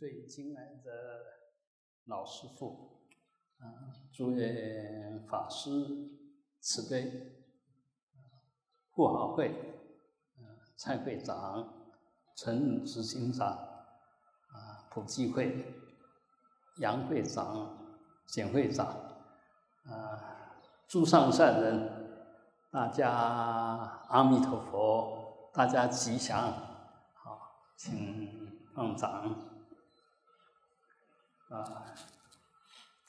最敬爱的老师傅，啊，诸位法师慈悲，护好会，蔡会长、陈执行长，啊，普济会杨会长、简会长，啊，诸上善人，大家阿弥陀佛，大家吉祥，好，请放掌。啊，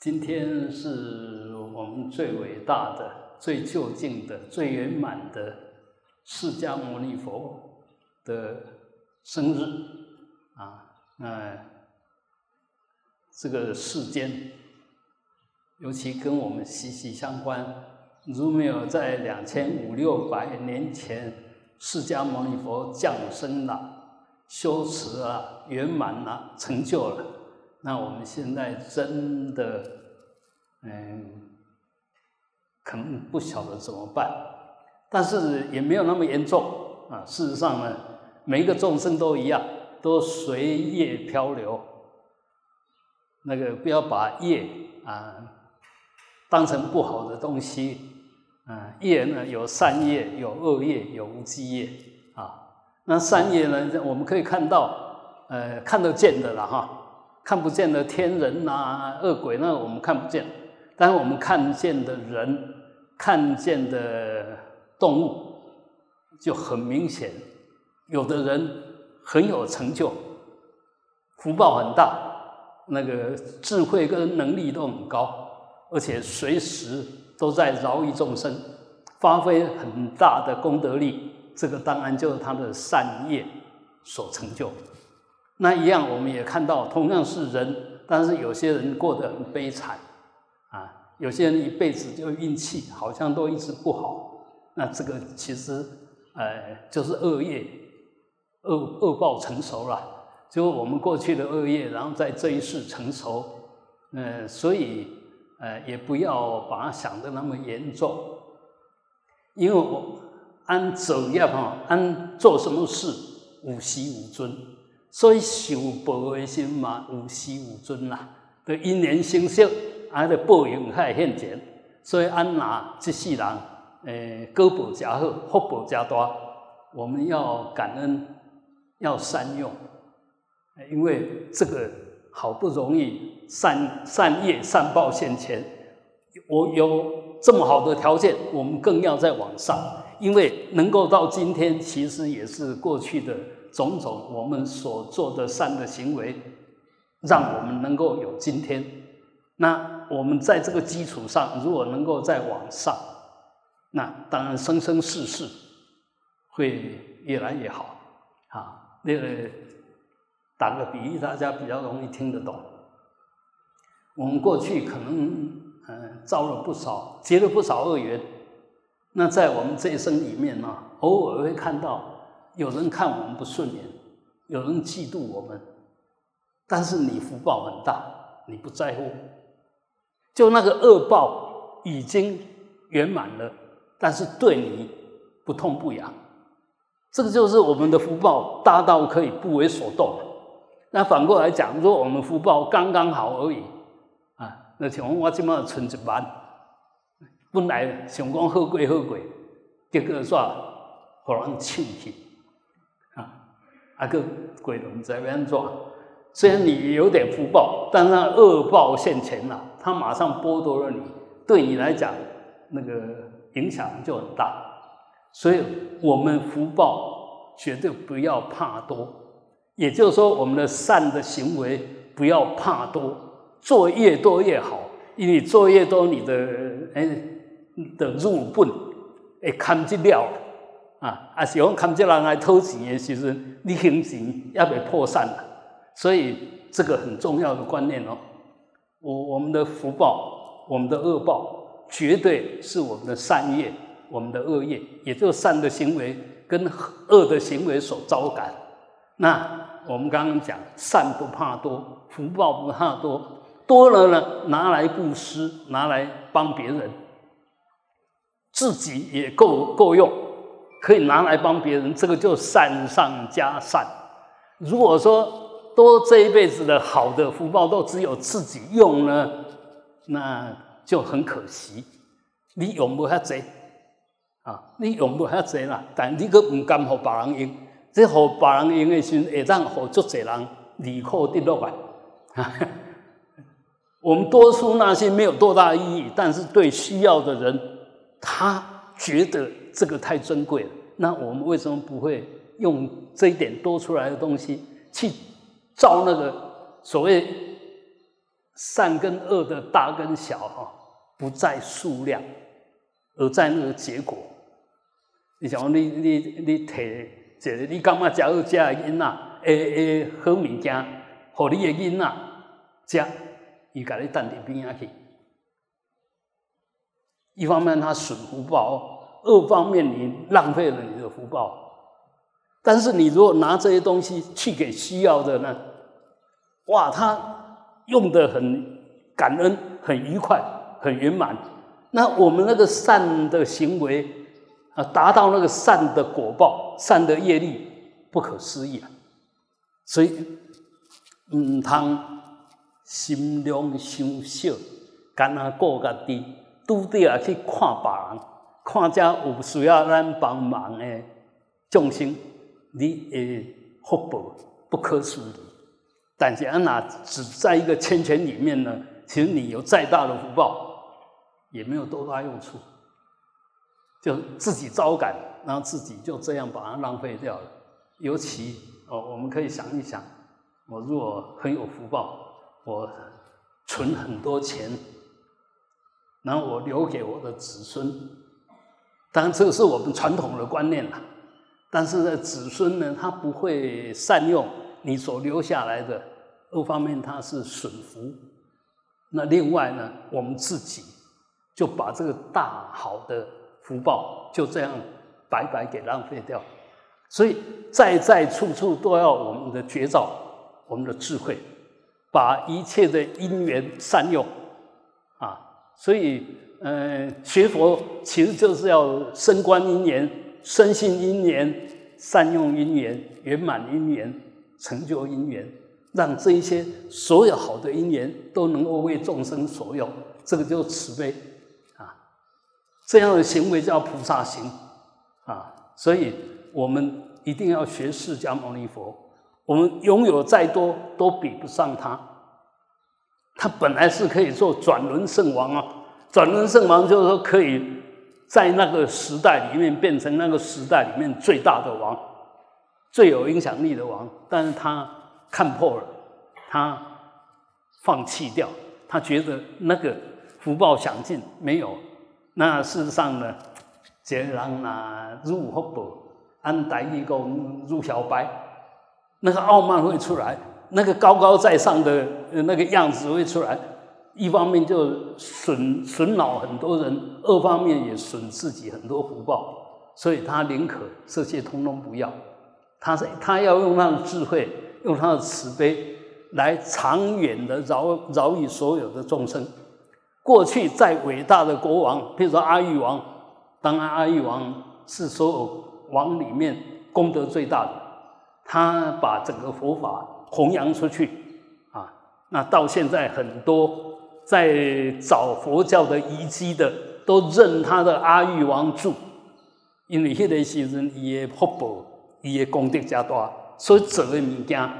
今天是我们最伟大的、最究竟的、最圆满的释迦牟尼佛的生日啊！那这个世间，尤其跟我们息息相关。如没有在两千五六百年前，释迦牟尼佛降生了、修持了、圆满了、成就了。那我们现在真的，嗯，可能不晓得怎么办，但是也没有那么严重啊。事实上呢，每一个众生都一样，都随业漂流。那个不要把业啊当成不好的东西啊。业呢有善业，有恶业，有无记业啊。那善业呢，我们可以看到，呃，看得见的了哈。看不见的天人呐，恶鬼那我们看不见，但是我们看见的人，看见的动物就很明显。有的人很有成就，福报很大，那个智慧跟能力都很高，而且随时都在饶益众生，发挥很大的功德力。这个当然就是他的善业所成就。那一样，我们也看到，同样是人，但是有些人过得很悲惨，啊，有些人一辈子就运气好像都一直不好。那这个其实，呃，就是恶业，恶恶报成熟了，就我们过去的恶业，然后在这一世成熟，嗯，所以，呃，也不要把它想的那么严重，因为我按走业哈，按做什么事，无息无尊。所以受报的心嘛，有时有尊啦，的因缘成熟，啊，的报应还现前。所以安那这世人，诶，果报加好，福报加大，我们要感恩，要善用，因为这个好不容易善善业善报现前，我有这么好的条件，我们更要在往上，因为能够到今天，其实也是过去的。种种我们所做的善的行为，让我们能够有今天。那我们在这个基础上，如果能够再往上，那当然生生世世会越来越好。啊，那个打个比喻，大家比较容易听得懂。我们过去可能嗯造了不少，结了不少恶缘。那在我们这一生里面呢，偶尔会看到。有人看我们不顺眼，有人嫉妒我们，但是你福报很大，你不在乎，就那个恶报已经圆满了，但是对你不痛不痒，这个就是我们的福报大到可以不为所动。那反过来讲，如果我们福报刚刚好而已，啊，那请问我今麦存一万，本来想讲好过好过，结果煞互人庆幸。那个鬼龙在边做，虽然你有点福报，但那恶报现前了，他马上剥夺了你，对你来讲那个影响就很大。所以我们福报绝对不要怕多，也就是说，我们的善的行为不要怕多，做越多越好，因为做越多，你的哎的入本会看不了。啊，啊是讲看这人来偷钱的时阵，你行钱要被破散了，所以这个很重要的观念哦。我我们的福报，我们的恶报，绝对是我们的善业，我们的恶业，也就是善的行为跟恶的行为所招感。那我们刚刚讲，善不怕多，福报不怕多，多了呢，拿来布施，拿来帮别人，自己也够够用。可以拿来帮别人，这个就善上加善。如果说都这一辈子的好的福报都只有自己用呢，那就很可惜。你用不遐济啊，你用不遐济啦，但你佫唔甘互别人用，这互别人用的时，会当互足济人离苦得乐啊。我们多出那些没有多大意义，但是对需要的人，他觉得这个太珍贵了。那我们为什么不会用这一点多出来的东西去造那个所谓善跟恶的大跟小？哈，不在数量，而在那个结果。你想，你你你提一个，你感觉食好食的囡仔，诶诶，好物件，互你的囡仔食。伊甲你等伫边仔去，一方面他损福报，二方面你浪费了你的福报。但是你如果拿这些东西去给需要的呢？哇，他用的很感恩，很愉快，很圆满。那我们那个善的行为啊，达到那个善的果报、善的业力，不可思议啊！所以，嗯，他。心量伤小，干那顾家己，拄底啊去看别人，看遮有需要咱帮忙的众生，你诶福报不可思议。但是安那只在一个圈圈里面呢，其实你有再大的福报，也没有多大用处，就自己招感，然后自己就这样把它浪费掉了。尤其哦，我们可以想一想，我如果很有福报。我存很多钱，然后我留给我的子孙。当然，这个是我们传统的观念啦。但是呢，子孙呢，他不会善用你所留下来的。二方面，他是损福。那另外呢，我们自己就把这个大好的福报就这样白白给浪费掉。所以，在在处处都要我们的绝招，我们的智慧。把一切的因缘善用，啊，所以，嗯，学佛其实就是要升观因缘、深信因缘、善用因缘、圆满因缘、成就因缘，让这一些所有好的因缘都能够为众生所用，这个就是慈悲，啊，这样的行为叫菩萨行，啊，所以我们一定要学释迦牟尼佛。我们拥有再多都比不上他，他本来是可以做转轮圣王啊！转轮圣王就是说可以在那个时代里面变成那个时代里面最大的王，最有影响力的王。但是他看破了，他放弃掉，他觉得那个福报享尽没有。那事实上呢，一个人啊入福报，按大义讲入小白。那个傲慢会出来，那个高高在上的那个样子会出来。一方面就损损恼很多人，二方面也损自己很多福报。所以他宁可这些通通不要，他是他要用他的智慧，用他的慈悲来长远的饶饶益所有的众生。过去再伟大的国王，比如说阿育王，当然阿育王是所有王里面功德最大的。他把整个佛法弘扬出去啊，那到现在很多在找佛教的遗迹的，都认他的阿育王著，因为迄个时阵伊的福报、伊的功德加大，所以做的物件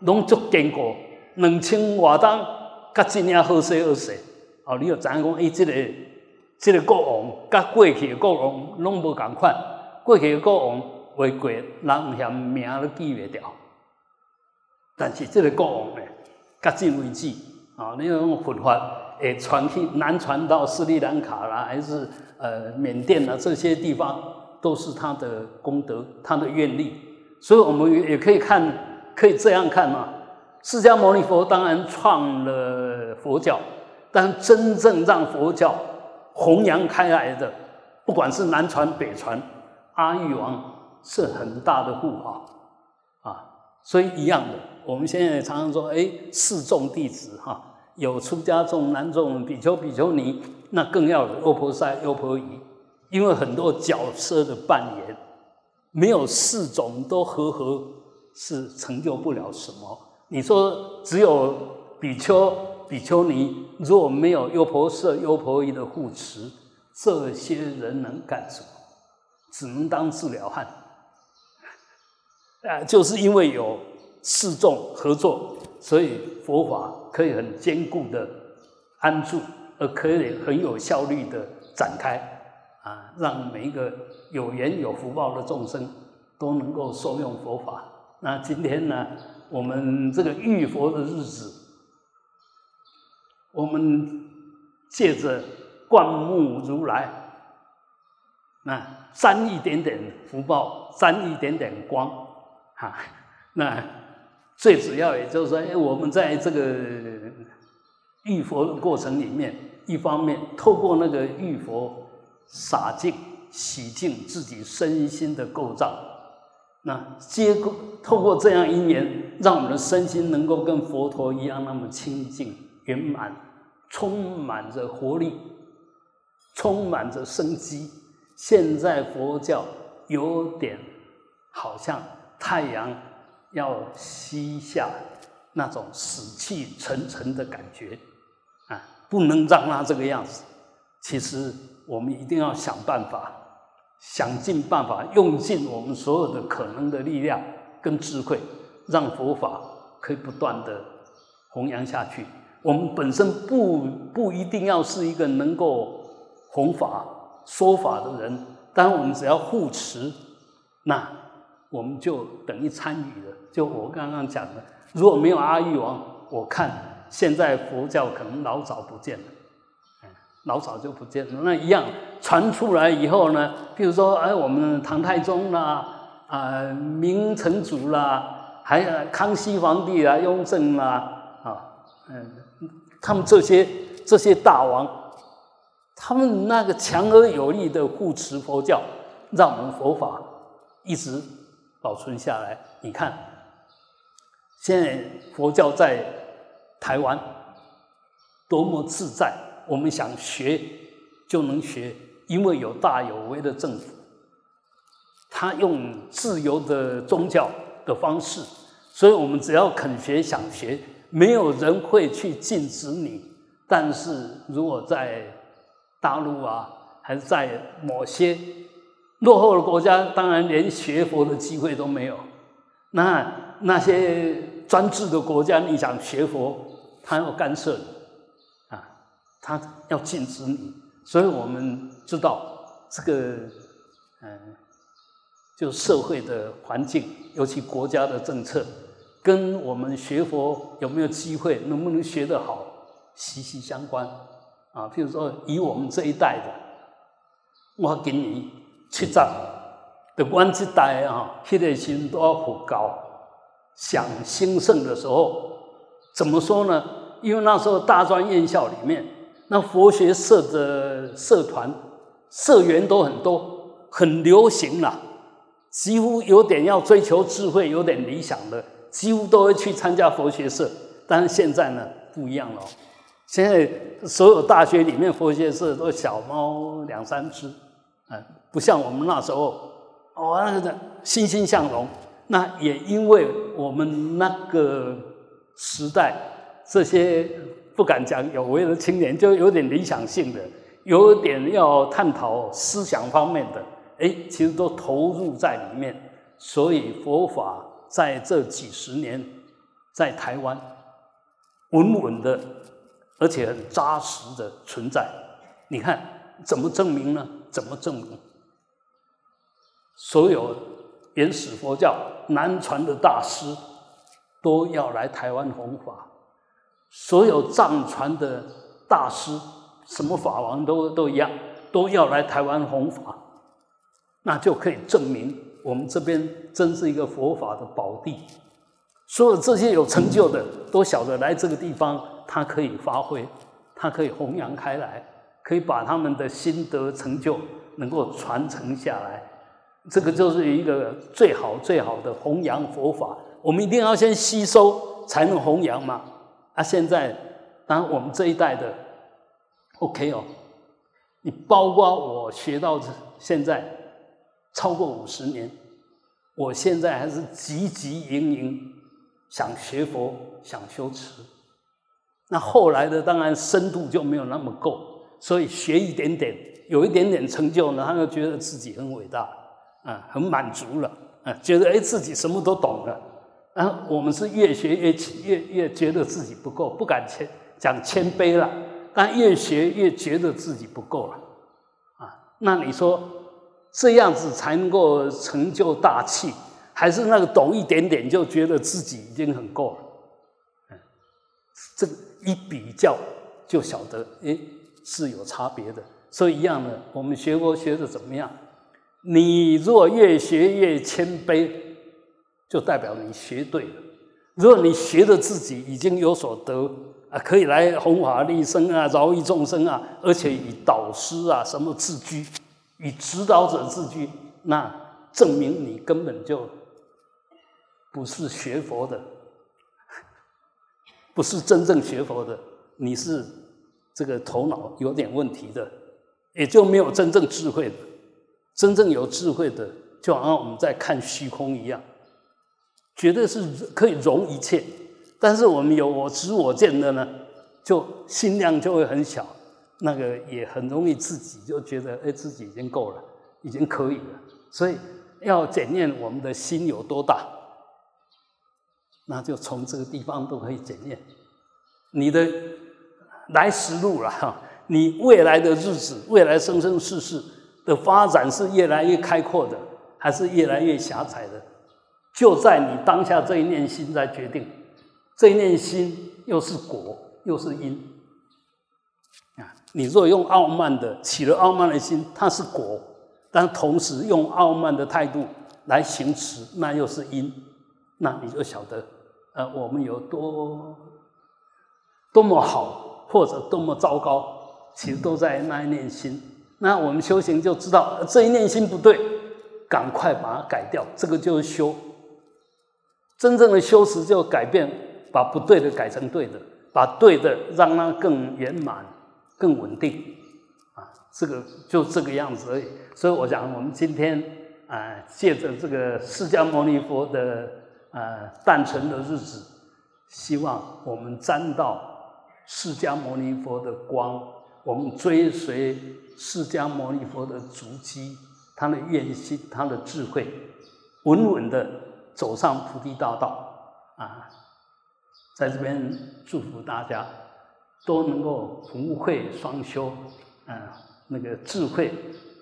拢足坚固。两千外当，甲真正好势好势。哦，你又知影讲，伊即个即个国王，甲过去的国王拢无共款，过去的国王。为国人嫌名都记袂掉，但是这个国王呢，迄今为止啊，那种佛法会传去南传到斯里兰卡啦，还是呃缅甸啊这些地方，都是他的功德，他的愿力。所以我们也可以看，可以这样看嘛。释迦牟尼佛当然创了佛教，但真正让佛教弘扬开来的，不管是南传北传，阿育王。是很大的护法啊，所以一样的，我们现在常常说，哎，四众弟子哈，有出家众、男众、比丘、比丘尼，那更要有优婆塞、优婆夷，因为很多角色的扮演，没有四种都合合，是成就不了什么。你说只有比丘、比丘尼，如果没有优婆塞、优婆夷的护持，这些人能干什么？只能当治疗汉。啊，就是因为有四众合作，所以佛法可以很坚固的安住，而可以很有效率的展开，啊，让每一个有缘有福报的众生都能够受用佛法。那今天呢，我们这个遇佛的日子，我们借着灌木如来，那沾一点点福报，沾一点点光。啊，那最主要也就是说，我们在这个浴佛的过程里面，一方面透过那个浴佛洒净、洗净自己身心的构造，那接过透过这样因缘，让我们的身心能够跟佛陀一样那么清净圆满，充满着活力，充满着生机。现在佛教有点好像。太阳要吸下，那种死气沉沉的感觉啊，不能让它这个样子。其实我们一定要想办法，想尽办法，用尽我们所有的可能的力量跟智慧，让佛法可以不断的弘扬下去。我们本身不不一定要是一个能够弘法说法的人，但我们只要护持，那。我们就等于参与了。就我刚刚讲的，如果没有阿育王，我看现在佛教可能老早不见了，老早就不见了。那一样传出来以后呢，比如说哎，我们唐太宗啦，啊，明成祖啦，还有康熙皇帝啊，雍正啦，啊，嗯，他们这些这些大王，他们那个强而有力的护持佛教，让我们佛法一直。保存下来，你看，现在佛教在台湾多么自在，我们想学就能学，因为有大有为的政府，他用自由的宗教的方式，所以我们只要肯学想学，没有人会去禁止你。但是如果在大陆啊，还是在某些。落后的国家当然连学佛的机会都没有，那那些专制的国家，你想学佛，他要干涉你，啊，他要禁止你，所以我们知道这个，嗯，就社会的环境，尤其国家的政策，跟我们学佛有没有机会，能不能学得好，息息相关，啊，譬如说以我们这一代的，我给你。七十，的阮这代啊，迄个心都要佛教想兴盛的时候，怎么说呢？因为那时候大专院校里面，那佛学社的社团社员都很多，很流行啦。几乎有点要追求智慧、有点理想的，几乎都会去参加佛学社。但是现在呢，不一样了。现在所有大学里面佛学社都小猫两三只，嗯。不像我们那时候，哦，那个欣欣向荣。那也因为我们那个时代，这些不敢讲有为的青年，就有点理想性的，有点要探讨思想方面的，哎，其实都投入在里面。所以佛法在这几十年，在台湾稳稳的，而且很扎实的存在。你看怎么证明呢？怎么证明？所有原始佛教南传的大师都要来台湾弘法，所有藏传的大师，什么法王都都一样，都要来台湾弘法，那就可以证明我们这边真是一个佛法的宝地。所有这些有成就的都晓得来这个地方，他可以发挥，他可以弘扬开来，可以把他们的心得成就能够传承下来。这个就是一个最好最好的弘扬佛法，我们一定要先吸收，才能弘扬嘛。啊，现在当我们这一代的，OK 哦，你包括我学到现在超过五十年，我现在还是汲汲营营想学佛，想修持。那后来的当然深度就没有那么够，所以学一点点，有一点点成就呢，他就觉得自己很伟大，啊，很满足了，啊，觉得哎自己什么都懂了。啊，我们是越学越越越觉得自己不够，不敢谦讲谦卑了，但越学越觉得自己不够了，啊，那你说这样子才能够成就大器，还是那个懂一点点就觉得自己已经很够了？嗯，这。一比较就晓得，哎，是有差别的。所以一样的，我们学佛学的怎么样？你若越学越谦卑，就代表你学对了。如果你学的自己已经有所得啊，可以来弘法利生啊，饶益众生啊，而且以导师啊什么自居，以指导者自居，那证明你根本就不是学佛的。不是真正学佛的，你是这个头脑有点问题的，也就没有真正智慧的。真正有智慧的，就好像我们在看虚空一样，绝对是可以容一切。但是我们有我执我见的呢，就心量就会很小，那个也很容易自己就觉得，哎，自己已经够了，已经可以了。所以要检验我们的心有多大。那就从这个地方都可以检验你的来时路了哈，你未来的日子、未来生生世世的发展是越来越开阔的，还是越来越狭窄的？就在你当下这一念心在决定。这一念心又是果又是因啊！你若用傲慢的起了傲慢的心，它是果；但同时用傲慢的态度来行持，那又是因。那你就晓得，呃，我们有多多么好，或者多么糟糕，其实都在那一念心。那我们修行就知道，这一念心不对，赶快把它改掉。这个就是修。真正的修持就改变，把不对的改成对的，把对的让它更圆满、更稳定。啊，这个就这个样子而已。所以我想，我们今天啊，借着这个释迦牟尼佛的。呃，诞辰的日子，希望我们沾到释迦牟尼佛的光，我们追随释迦牟尼佛的足迹，他的愿心，他的智慧，稳稳的走上菩提大道。啊，在这边祝福大家都能够福慧双修，啊，那个智慧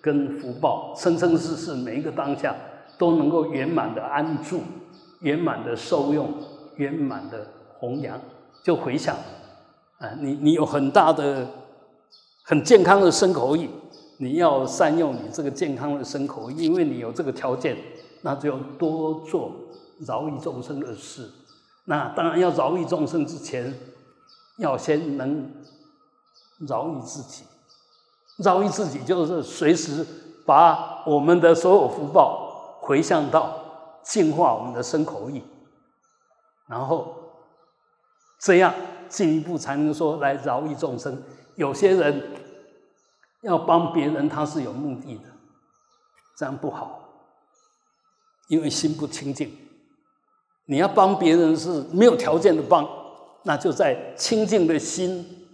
跟福报，生生世世每一个当下都能够圆满的安住。圆满的受用，圆满的弘扬，就回想，啊，你你有很大的、很健康的身口意，你要善用你这个健康的身口意，因为你有这个条件，那就要多做饶益众生的事。那当然要饶益众生之前，要先能饶益自己，饶益自己就是随时把我们的所有福报回向到。净化我们的身口意，然后这样进一步才能说来饶益众生。有些人要帮别人，他是有目的的，这样不好，因为心不清净。你要帮别人是没有条件的帮，那就在清净的心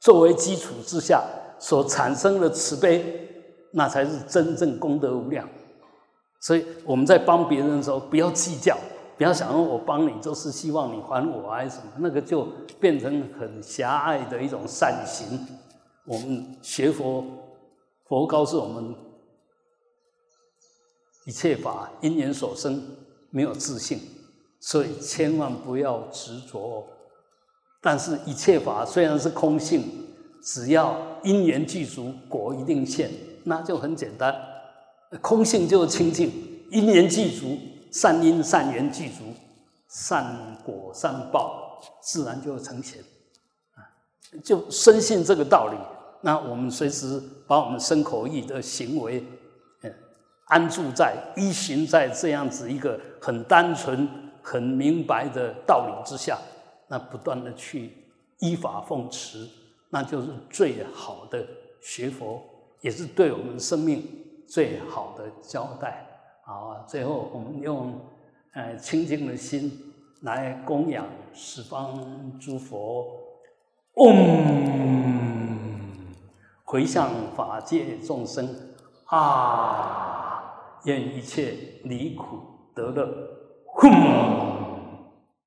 作为基础之下所产生的慈悲，那才是真正功德无量。所以我们在帮别人的时候，不要计较，不要想说我帮你就是希望你还我还是什么，那个就变成很狭隘的一种善行。我们学佛，佛告诉我们，一切法因缘所生，没有自性，所以千万不要执着。但是，一切法虽然是空性，只要因缘具足，果一定现，那就很简单。空性就是清净，因缘具足，善因善缘具足，善果善报自然就成现。啊，就深信这个道理，那我们随时把我们身口意的行为，安住在依循在这样子一个很单纯、很明白的道理之下，那不断的去依法奉持，那就是最好的学佛，也是对我们生命。最好的交代，好！最后我们用呃清净的心来供养十方诸佛，嗡，回向法界众生，啊，愿一切离苦得乐，哼。